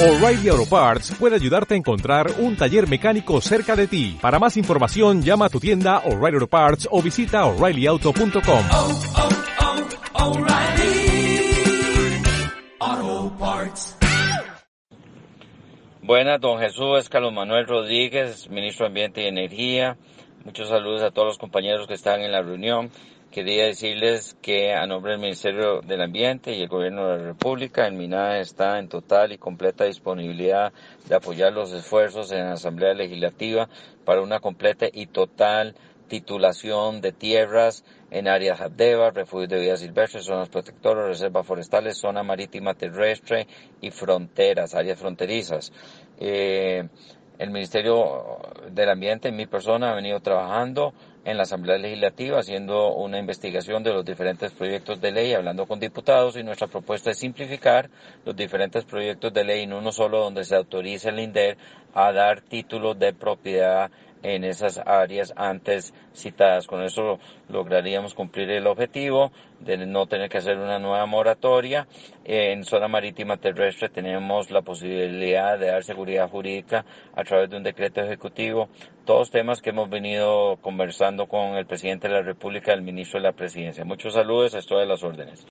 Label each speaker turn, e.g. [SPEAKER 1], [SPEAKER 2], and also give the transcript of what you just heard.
[SPEAKER 1] O'Reilly Auto Parts puede ayudarte a encontrar un taller mecánico cerca de ti. Para más información, llama a tu tienda O'Reilly Auto Parts o visita oreillyauto.com.
[SPEAKER 2] Oh, oh, oh, O'Reilly Auto Parts.
[SPEAKER 3] Buenas, don Jesús, Carlos Manuel Rodríguez, ministro de Ambiente y Energía. Muchos saludos a todos los compañeros que están en la reunión. Quería decirles que a nombre del Ministerio del Ambiente y el Gobierno de la República, el MINAE está en total y completa disponibilidad de apoyar los esfuerzos en la Asamblea Legislativa para una completa y total titulación de tierras en áreas Habdeba, refugios de vida silvestre, zonas protectoras, reservas forestales, zona marítima terrestre y fronteras, áreas fronterizas. Eh, el Ministerio del Ambiente, mi persona, ha venido trabajando en la Asamblea Legislativa haciendo una investigación de los diferentes proyectos de ley, hablando con diputados y nuestra propuesta es simplificar los diferentes proyectos de ley en uno solo donde se autorice el INDER a dar títulos de propiedad en esas áreas antes citadas. Con eso lograríamos cumplir el objetivo de no tener que hacer una nueva moratoria. En zona marítima terrestre tenemos la posibilidad de dar seguridad jurídica a través de un decreto ejecutivo. Todos temas que hemos venido conversando con el presidente de la República el ministro de la Presidencia. Muchos saludos, estoy a las órdenes.